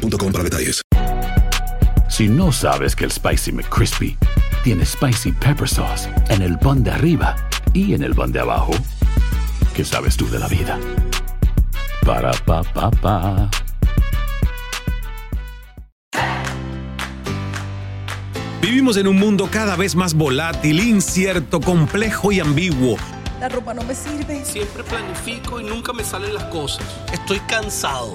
para detalles. Si no sabes que el Spicy McCrispy tiene Spicy Pepper Sauce en el pan de arriba y en el pan de abajo, ¿qué sabes tú de la vida? Para, pa, pa, pa. Vivimos en un mundo cada vez más volátil, incierto, complejo y ambiguo. La ropa no me sirve. Siempre planifico y nunca me salen las cosas. Estoy cansado.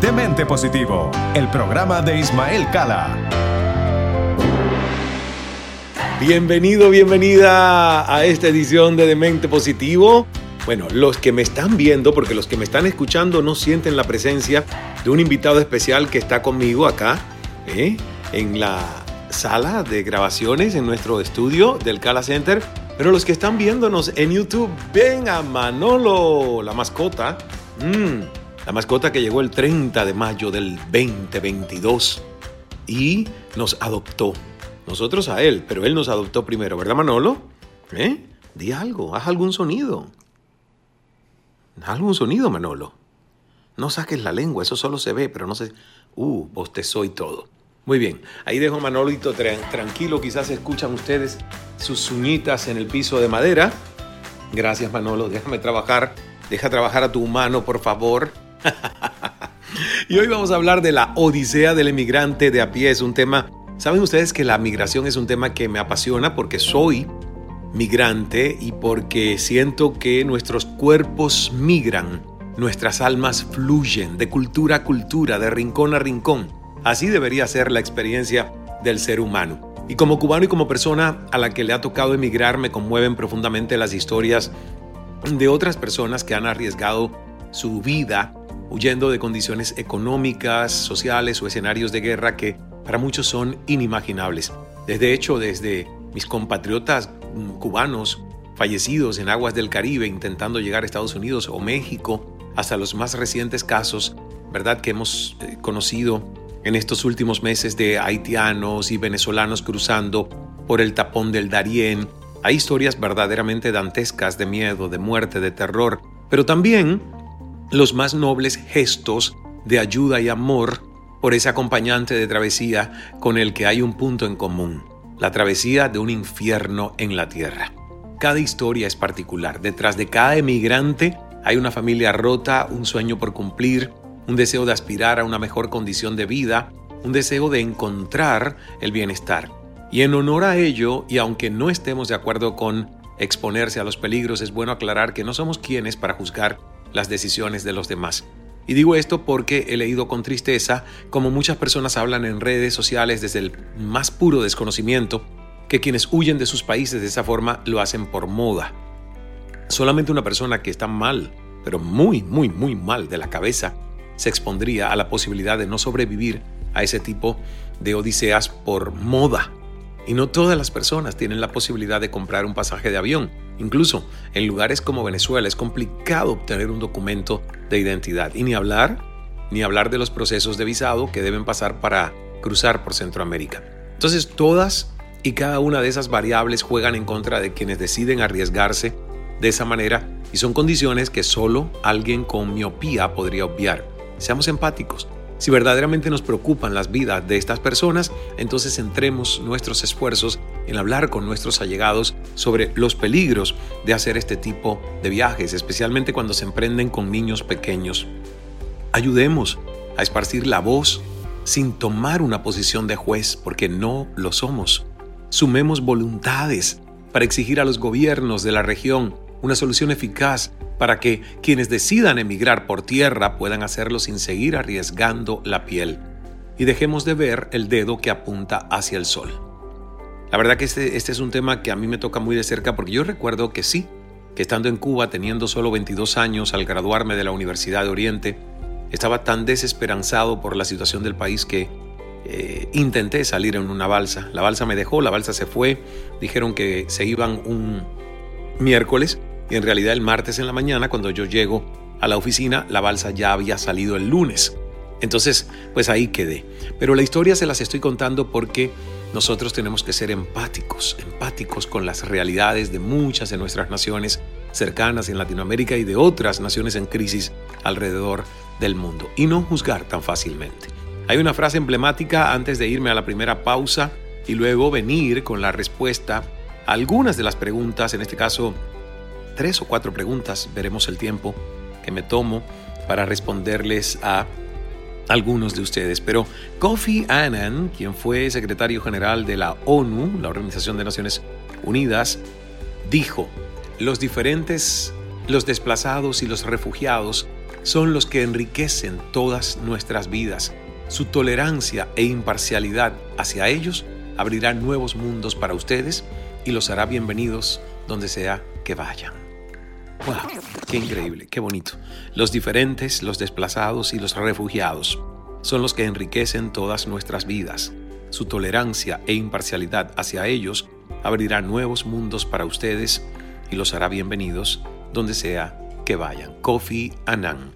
Demente Positivo, el programa de Ismael Cala. Bienvenido, bienvenida a esta edición de Demente Positivo. Bueno, los que me están viendo, porque los que me están escuchando no sienten la presencia de un invitado especial que está conmigo acá, ¿eh? en la sala de grabaciones, en nuestro estudio del Cala Center. Pero los que están viéndonos en YouTube, ven a Manolo, la mascota. Mm, la mascota que llegó el 30 de mayo del 2022 y nos adoptó. Nosotros a él, pero él nos adoptó primero, ¿verdad Manolo? ¿Eh? Di algo, haz algún sonido. Haz algún sonido, Manolo. No saques la lengua, eso solo se ve, pero no se... Uh, bostezó y todo. Muy bien, ahí dejo a Manolito tranquilo, quizás escuchan ustedes sus uñitas en el piso de madera. Gracias Manolo, déjame trabajar, deja trabajar a tu humano, por favor. Y hoy vamos a hablar de la odisea del emigrante de a pie. Es un tema, saben ustedes que la migración es un tema que me apasiona porque soy migrante y porque siento que nuestros cuerpos migran, nuestras almas fluyen de cultura a cultura, de rincón a rincón. Así debería ser la experiencia del ser humano. Y como cubano y como persona a la que le ha tocado emigrar, me conmueven profundamente las historias de otras personas que han arriesgado su vida huyendo de condiciones económicas, sociales o escenarios de guerra que para muchos son inimaginables. Desde hecho, desde mis compatriotas mm, cubanos fallecidos en aguas del Caribe intentando llegar a Estados Unidos o México, hasta los más recientes casos, ¿verdad?, que hemos eh, conocido en estos últimos meses de haitianos y venezolanos cruzando por el tapón del Darién. Hay historias verdaderamente dantescas de miedo, de muerte, de terror, pero también los más nobles gestos de ayuda y amor por ese acompañante de travesía con el que hay un punto en común, la travesía de un infierno en la tierra. Cada historia es particular, detrás de cada emigrante hay una familia rota, un sueño por cumplir, un deseo de aspirar a una mejor condición de vida, un deseo de encontrar el bienestar. Y en honor a ello, y aunque no estemos de acuerdo con exponerse a los peligros, es bueno aclarar que no somos quienes para juzgar las decisiones de los demás. Y digo esto porque he leído con tristeza como muchas personas hablan en redes sociales desde el más puro desconocimiento que quienes huyen de sus países de esa forma lo hacen por moda. Solamente una persona que está mal, pero muy, muy, muy mal de la cabeza, se expondría a la posibilidad de no sobrevivir a ese tipo de odiseas por moda. Y no todas las personas tienen la posibilidad de comprar un pasaje de avión. Incluso en lugares como Venezuela es complicado obtener un documento de identidad. Y ni hablar, ni hablar de los procesos de visado que deben pasar para cruzar por Centroamérica. Entonces todas y cada una de esas variables juegan en contra de quienes deciden arriesgarse de esa manera y son condiciones que solo alguien con miopía podría obviar. Seamos empáticos. Si verdaderamente nos preocupan las vidas de estas personas, entonces centremos nuestros esfuerzos en hablar con nuestros allegados sobre los peligros de hacer este tipo de viajes, especialmente cuando se emprenden con niños pequeños. Ayudemos a esparcir la voz sin tomar una posición de juez, porque no lo somos. Sumemos voluntades para exigir a los gobiernos de la región una solución eficaz para que quienes decidan emigrar por tierra puedan hacerlo sin seguir arriesgando la piel. Y dejemos de ver el dedo que apunta hacia el sol. La verdad que este, este, es un tema que a mí me toca muy de cerca porque yo recuerdo que sí, que estando en Cuba teniendo solo 22 años al graduarme de la Universidad de Oriente, estaba tan desesperanzado por la situación del país que eh, intenté salir en una balsa. La balsa me dejó, la balsa se fue, dijeron que se iban un miércoles y en realidad el martes en la mañana cuando yo llego a la oficina la balsa ya había salido el lunes. Entonces, pues ahí quedé. Pero la historia se las estoy contando porque nosotros tenemos que ser empáticos, empáticos con las realidades de muchas de nuestras naciones cercanas en Latinoamérica y de otras naciones en crisis alrededor del mundo y no juzgar tan fácilmente. Hay una frase emblemática antes de irme a la primera pausa y luego venir con la respuesta a algunas de las preguntas, en este caso tres o cuatro preguntas, veremos el tiempo que me tomo para responderles a algunos de ustedes. Pero Kofi Annan, quien fue secretario general de la ONU, la Organización de Naciones Unidas, dijo, los diferentes, los desplazados y los refugiados son los que enriquecen todas nuestras vidas. Su tolerancia e imparcialidad hacia ellos abrirá nuevos mundos para ustedes y los hará bienvenidos donde sea que vayan. ¡Wow! ¡Qué increíble! ¡Qué bonito! Los diferentes, los desplazados y los refugiados son los que enriquecen todas nuestras vidas. Su tolerancia e imparcialidad hacia ellos abrirá nuevos mundos para ustedes y los hará bienvenidos donde sea que vayan. Kofi Annan.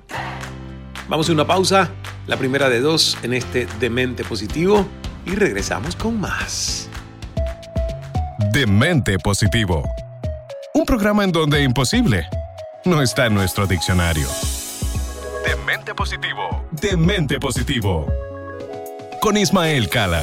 Vamos a una pausa, la primera de dos en este Demente Positivo y regresamos con más. Demente Positivo un programa en donde imposible no está en nuestro diccionario. Demente positivo. Demente positivo. Con Ismael Cala.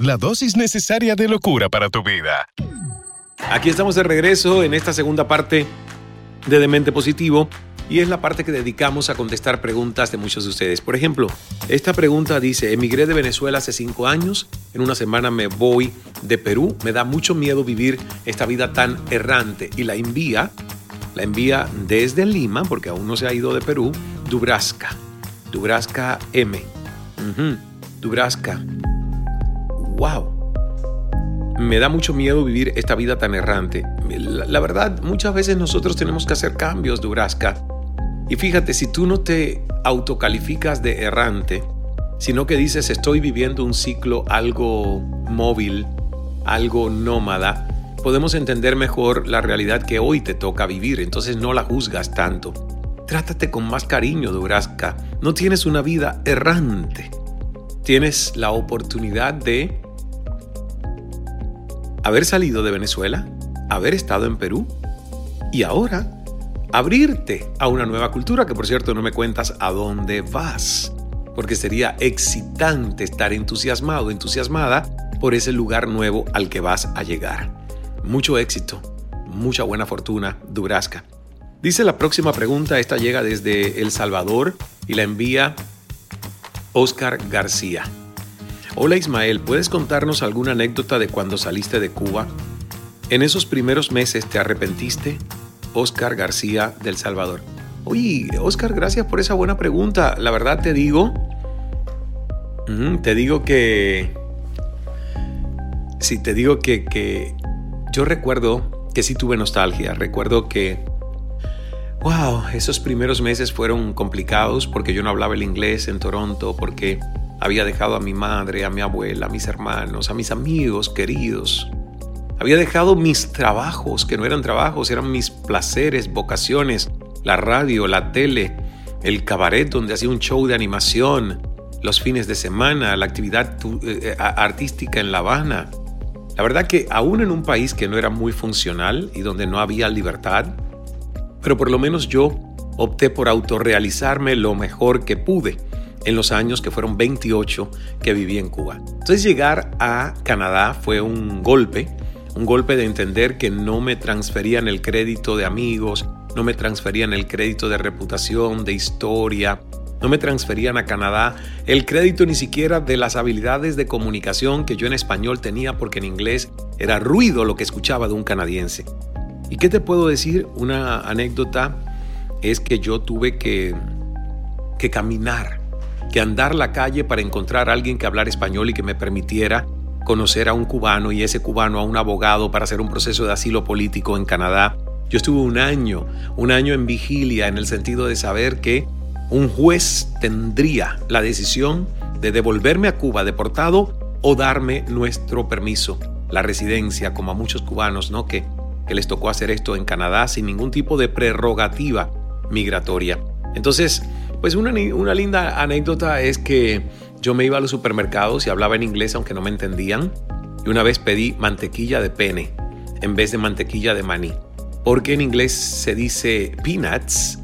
la dosis necesaria de locura para tu vida. Aquí estamos de regreso en esta segunda parte de Demente Positivo y es la parte que dedicamos a contestar preguntas de muchos de ustedes. Por ejemplo, esta pregunta dice, emigré de Venezuela hace cinco años, en una semana me voy de Perú, me da mucho miedo vivir esta vida tan errante y la envía, la envía desde Lima, porque aún no se ha ido de Perú, Dubraska, Dubraska M. Dubraska wow, me da mucho miedo vivir esta vida tan errante. La, verdad, muchas veces nosotros tenemos que hacer cambios, Durasca. Y fíjate, si tú no te autocalificas de errante, sino que dices estoy viviendo un ciclo algo móvil, algo nómada, podemos entender mejor la realidad que hoy te toca vivir, entonces no la juzgas tanto. Trátate con más cariño, Durasca. No tienes una vida errante. Tienes la oportunidad de haber salido de Venezuela, haber estado en Perú y ahora abrirte a una nueva cultura, que por cierto no me cuentas a dónde vas, porque sería excitante estar entusiasmado, entusiasmada por ese lugar nuevo al que vas a llegar. Mucho éxito, mucha buena fortuna, Dubrasca. Dice la próxima pregunta, esta llega desde El Salvador y la envía Oscar García. Hola Ismael, ¿puedes contarnos alguna anécdota de cuando saliste de Cuba? ¿En esos primeros meses te arrepentiste? Oscar García del Salvador. Oye, Oscar, gracias por esa buena pregunta. La verdad te digo te digo que... Sí, te digo que, que yo recuerdo que sí tuve nostalgia. Recuerdo que Wow, esos primeros meses fueron complicados porque yo no hablaba el inglés en Toronto, porque había dejado a mi madre, a mi abuela, a mis hermanos, a mis amigos queridos. Había dejado mis trabajos, que no eran trabajos, eran mis placeres, vocaciones, la radio, la tele, el cabaret donde hacía un show de animación, los fines de semana, la actividad eh, artística en La Habana. La verdad que aún en un país que no era muy funcional y donde no había libertad, pero por lo menos yo opté por autorrealizarme lo mejor que pude en los años que fueron 28 que viví en Cuba. Entonces llegar a Canadá fue un golpe, un golpe de entender que no me transferían el crédito de amigos, no me transferían el crédito de reputación, de historia, no me transferían a Canadá el crédito ni siquiera de las habilidades de comunicación que yo en español tenía porque en inglés era ruido lo que escuchaba de un canadiense. ¿Y qué te puedo decir? Una anécdota es que yo tuve que, que caminar, que andar la calle para encontrar a alguien que hablara español y que me permitiera conocer a un cubano y ese cubano a un abogado para hacer un proceso de asilo político en Canadá. Yo estuve un año, un año en vigilia en el sentido de saber que un juez tendría la decisión de devolverme a Cuba deportado o darme nuestro permiso, la residencia, como a muchos cubanos, ¿no? Que les tocó hacer esto en Canadá sin ningún tipo de prerrogativa migratoria. Entonces, pues una, una linda anécdota es que yo me iba a los supermercados y hablaba en inglés aunque no me entendían. Y una vez pedí mantequilla de pene en vez de mantequilla de maní. Porque en inglés se dice peanuts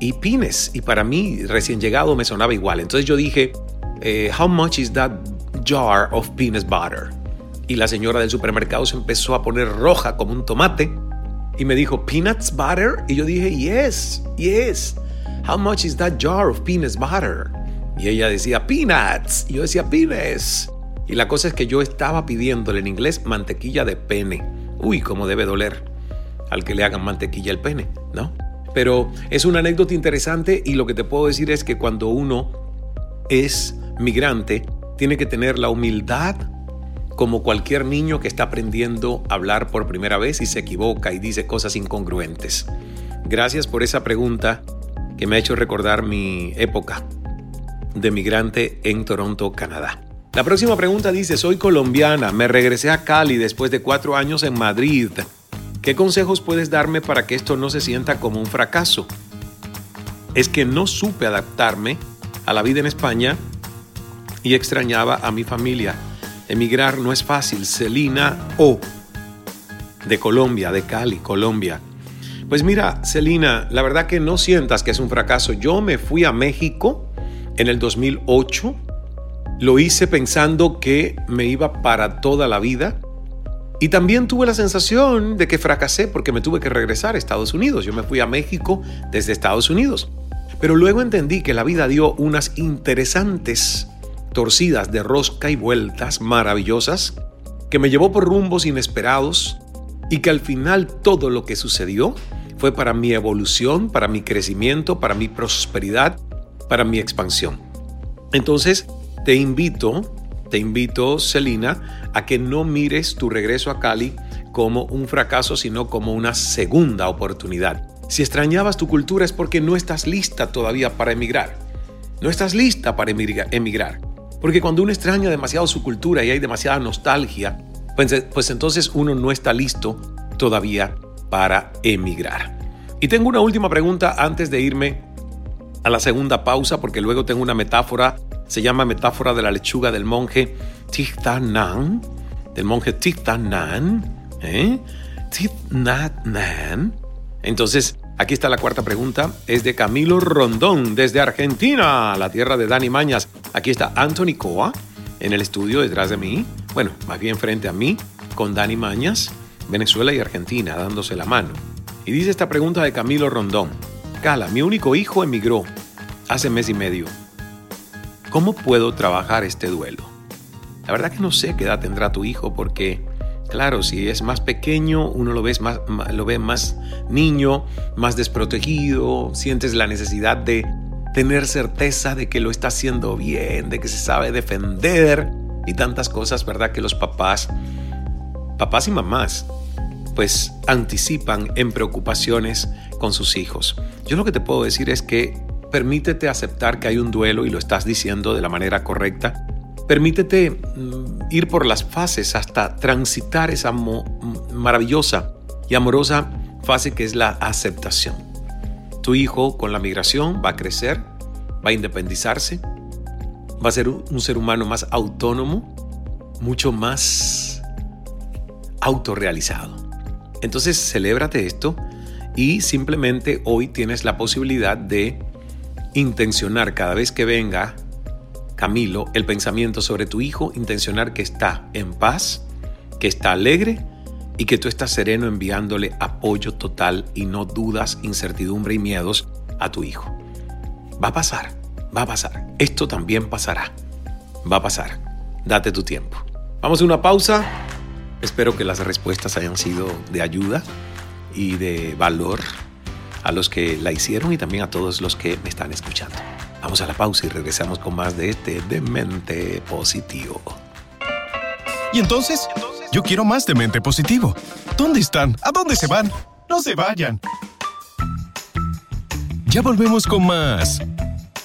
y pines. Y para mí, recién llegado, me sonaba igual. Entonces yo dije, eh, How much is that jar of peanut butter? Y la señora del supermercado se empezó a poner roja como un tomate y me dijo, ¿peanuts butter? Y yo dije, yes, yes. How much is that jar of peanuts butter? Y ella decía, peanuts. Y yo decía, peanuts. Y la cosa es que yo estaba pidiéndole en inglés mantequilla de pene. Uy, cómo debe doler al que le hagan mantequilla el pene, ¿no? Pero es una anécdota interesante y lo que te puedo decir es que cuando uno es migrante, tiene que tener la humildad como cualquier niño que está aprendiendo a hablar por primera vez y se equivoca y dice cosas incongruentes. Gracias por esa pregunta que me ha hecho recordar mi época de migrante en Toronto, Canadá. La próxima pregunta dice, soy colombiana, me regresé a Cali después de cuatro años en Madrid. ¿Qué consejos puedes darme para que esto no se sienta como un fracaso? Es que no supe adaptarme a la vida en España y extrañaba a mi familia. Emigrar no es fácil. Celina O, de Colombia, de Cali, Colombia. Pues mira, Celina, la verdad que no sientas que es un fracaso. Yo me fui a México en el 2008. Lo hice pensando que me iba para toda la vida. Y también tuve la sensación de que fracasé porque me tuve que regresar a Estados Unidos. Yo me fui a México desde Estados Unidos. Pero luego entendí que la vida dio unas interesantes torcidas de rosca y vueltas maravillosas que me llevó por rumbos inesperados y que al final todo lo que sucedió fue para mi evolución, para mi crecimiento, para mi prosperidad, para mi expansión. Entonces, te invito, te invito, Celina, a que no mires tu regreso a Cali como un fracaso, sino como una segunda oportunidad. Si extrañabas tu cultura es porque no estás lista todavía para emigrar. No estás lista para emigrar. Porque cuando uno extraña demasiado su cultura y hay demasiada nostalgia, pues, pues, entonces uno no está listo todavía para emigrar. Y tengo una última pregunta antes de irme a la segunda pausa, porque luego tengo una metáfora, se llama metáfora de la lechuga del monje Nan, del monje Tichtanan, ¿eh? Nan. Entonces, Aquí está la cuarta pregunta, es de Camilo Rondón, desde Argentina, la tierra de Dani Mañas. Aquí está Anthony Coa en el estudio detrás de mí, bueno, más bien frente a mí, con Dani Mañas, Venezuela y Argentina, dándose la mano. Y dice esta pregunta de Camilo Rondón. Cala, mi único hijo emigró hace mes y medio. ¿Cómo puedo trabajar este duelo? La verdad que no sé qué edad tendrá tu hijo porque Claro, si es más pequeño, uno lo, ves más, lo ve más niño, más desprotegido, sientes la necesidad de tener certeza de que lo está haciendo bien, de que se sabe defender y tantas cosas, ¿verdad? Que los papás, papás y mamás, pues anticipan en preocupaciones con sus hijos. Yo lo que te puedo decir es que permítete aceptar que hay un duelo y lo estás diciendo de la manera correcta. Permítete mm, ir por las fases hasta transitar esa maravillosa y amorosa fase que es la aceptación. Tu hijo con la migración va a crecer, va a independizarse, va a ser un ser humano más autónomo, mucho más autorrealizado. Entonces, celébrate esto y simplemente hoy tienes la posibilidad de intencionar cada vez que venga Camilo el pensamiento sobre tu hijo, intencionar que está en paz, que está alegre y que tú estás sereno enviándole apoyo total y no dudas, incertidumbre y miedos a tu hijo. Va a pasar, va a pasar. Esto también pasará. Va a pasar. Date tu tiempo. Vamos a una pausa. Espero que las respuestas hayan sido de ayuda y de valor a los que la hicieron y también a todos los que me están escuchando. Vamos a la pausa y regresamos con más de este Demente Positivo. ¿Y entonces? Yo quiero más de mente positivo. ¿Dónde están? ¿A dónde se van? No se vayan. Ya volvemos con más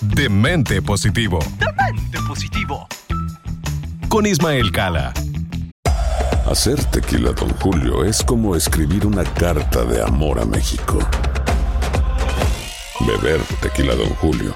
de mente positivo. Demente positivo. Con Ismael Cala. Hacer tequila, don Julio, es como escribir una carta de amor a México. Beber tequila, don Julio,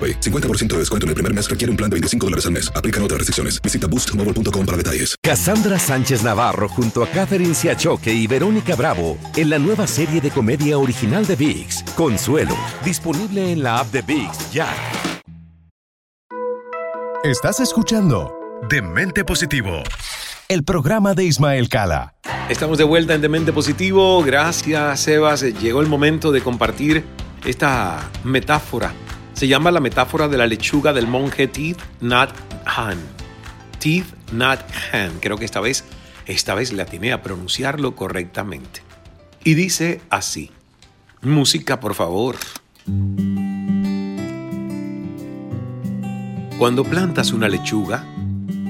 AroPay. 50% de descuento en el primer mes requiere un plan de 25 dólares al mes. Aplican otras restricciones. Visita boostmobile.com para detalles. Cassandra Sánchez Navarro junto a Catherine Siachoque y Verónica Bravo en la nueva serie de comedia original de VIX, Consuelo, disponible en la app de VIX ya. Estás escuchando Demente Positivo, el programa de Ismael Cala. Estamos de vuelta en Demente Positivo. Gracias, Sebas. Llegó el momento de compartir esta metáfora se llama la metáfora de la lechuga del monje Teeth Nat Han. Teeth Nat Han. Creo que esta vez, esta vez le atiné a pronunciarlo correctamente. Y dice así. Música, por favor. Cuando plantas una lechuga,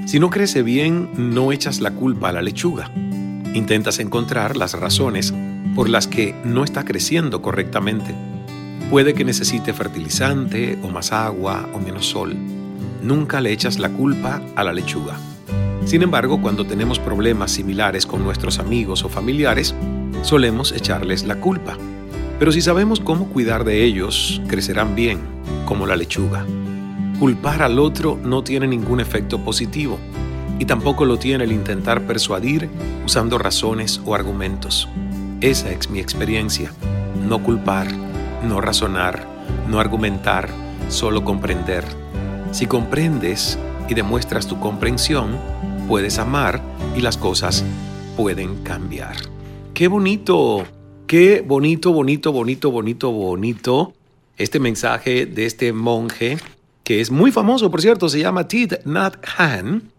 si no crece bien, no echas la culpa a la lechuga. Intentas encontrar las razones por las que no está creciendo correctamente Puede que necesite fertilizante o más agua o menos sol. Nunca le echas la culpa a la lechuga. Sin embargo, cuando tenemos problemas similares con nuestros amigos o familiares, solemos echarles la culpa. Pero si sabemos cómo cuidar de ellos, crecerán bien, como la lechuga. Culpar al otro no tiene ningún efecto positivo y tampoco lo tiene el intentar persuadir usando razones o argumentos. Esa es mi experiencia. No culpar, no razonar, no argumentar, solo comprender. Si comprendes y demuestras tu comprensión, puedes amar y las cosas pueden cambiar. Qué bonito, qué bonito, bonito, bonito, bonito, bonito este mensaje de este monje que es muy famoso, por cierto, se llama Thich Nhat Han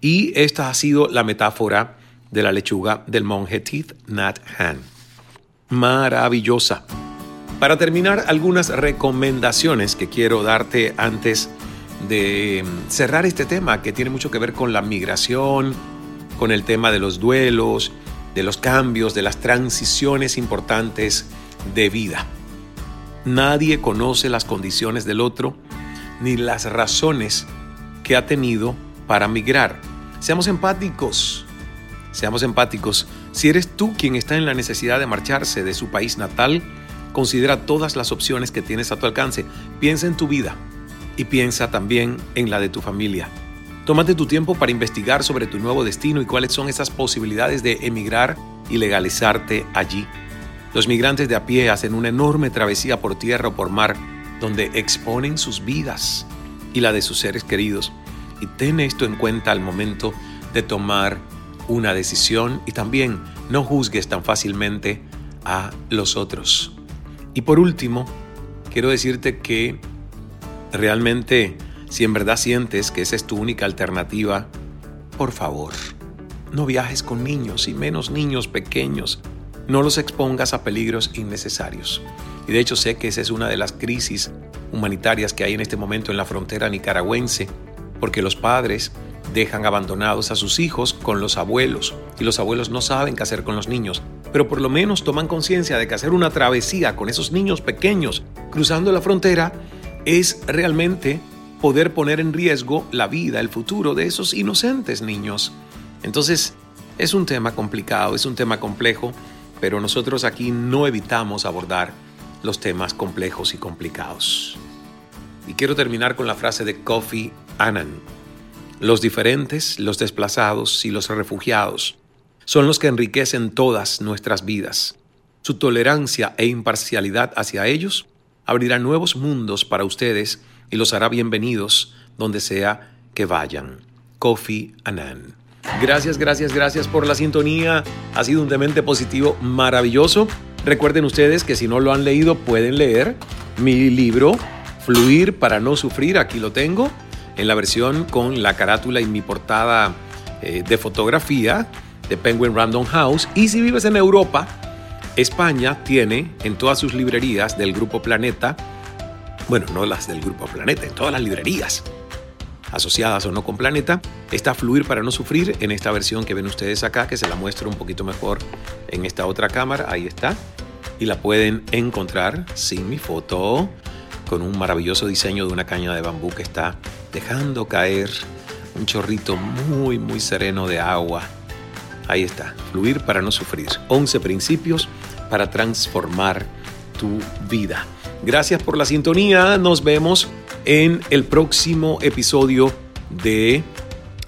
y esta ha sido la metáfora de la lechuga del monje Thich Nhat Han. Maravillosa. Para terminar, algunas recomendaciones que quiero darte antes de cerrar este tema que tiene mucho que ver con la migración, con el tema de los duelos, de los cambios, de las transiciones importantes de vida. Nadie conoce las condiciones del otro ni las razones que ha tenido para migrar. Seamos empáticos, seamos empáticos. Si eres tú quien está en la necesidad de marcharse de su país natal, Considera todas las opciones que tienes a tu alcance. Piensa en tu vida y piensa también en la de tu familia. Tómate tu tiempo para investigar sobre tu nuevo destino y cuáles son esas posibilidades de emigrar y legalizarte allí. Los migrantes de a pie hacen una enorme travesía por tierra o por mar, donde exponen sus vidas y la de sus seres queridos. Y ten esto en cuenta al momento de tomar una decisión y también no juzgues tan fácilmente a los otros. Y por último, quiero decirte que realmente si en verdad sientes que esa es tu única alternativa, por favor, no viajes con niños y menos niños pequeños. No los expongas a peligros innecesarios. Y de hecho sé que esa es una de las crisis humanitarias que hay en este momento en la frontera nicaragüense, porque los padres dejan abandonados a sus hijos con los abuelos y los abuelos no saben qué hacer con los niños, pero por lo menos toman conciencia de que hacer una travesía con esos niños pequeños cruzando la frontera es realmente poder poner en riesgo la vida, el futuro de esos inocentes niños. Entonces, es un tema complicado, es un tema complejo, pero nosotros aquí no evitamos abordar los temas complejos y complicados. Y quiero terminar con la frase de Kofi Annan. Los diferentes, los desplazados y los refugiados son los que enriquecen todas nuestras vidas. Su tolerancia e imparcialidad hacia ellos abrirá nuevos mundos para ustedes y los hará bienvenidos donde sea que vayan. Kofi Annan. Gracias, gracias, gracias por la sintonía. Ha sido un demente positivo maravilloso. Recuerden ustedes que si no lo han leído pueden leer mi libro Fluir para no sufrir. Aquí lo tengo en la versión con la carátula y mi portada eh, de fotografía de Penguin Random House. Y si vives en Europa, España tiene en todas sus librerías del Grupo Planeta, bueno, no las del Grupo Planeta, en todas las librerías asociadas o no con Planeta, está Fluir para no sufrir en esta versión que ven ustedes acá, que se la muestro un poquito mejor en esta otra cámara, ahí está, y la pueden encontrar sin mi foto, con un maravilloso diseño de una caña de bambú que está dejando caer un chorrito muy, muy sereno de agua. Ahí está, Fluir para no sufrir. 11 principios para transformar tu vida. Gracias por la sintonía, nos vemos en el próximo episodio de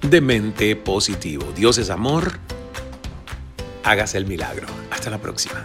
Demente Positivo. Dios es amor, hágase el milagro. Hasta la próxima.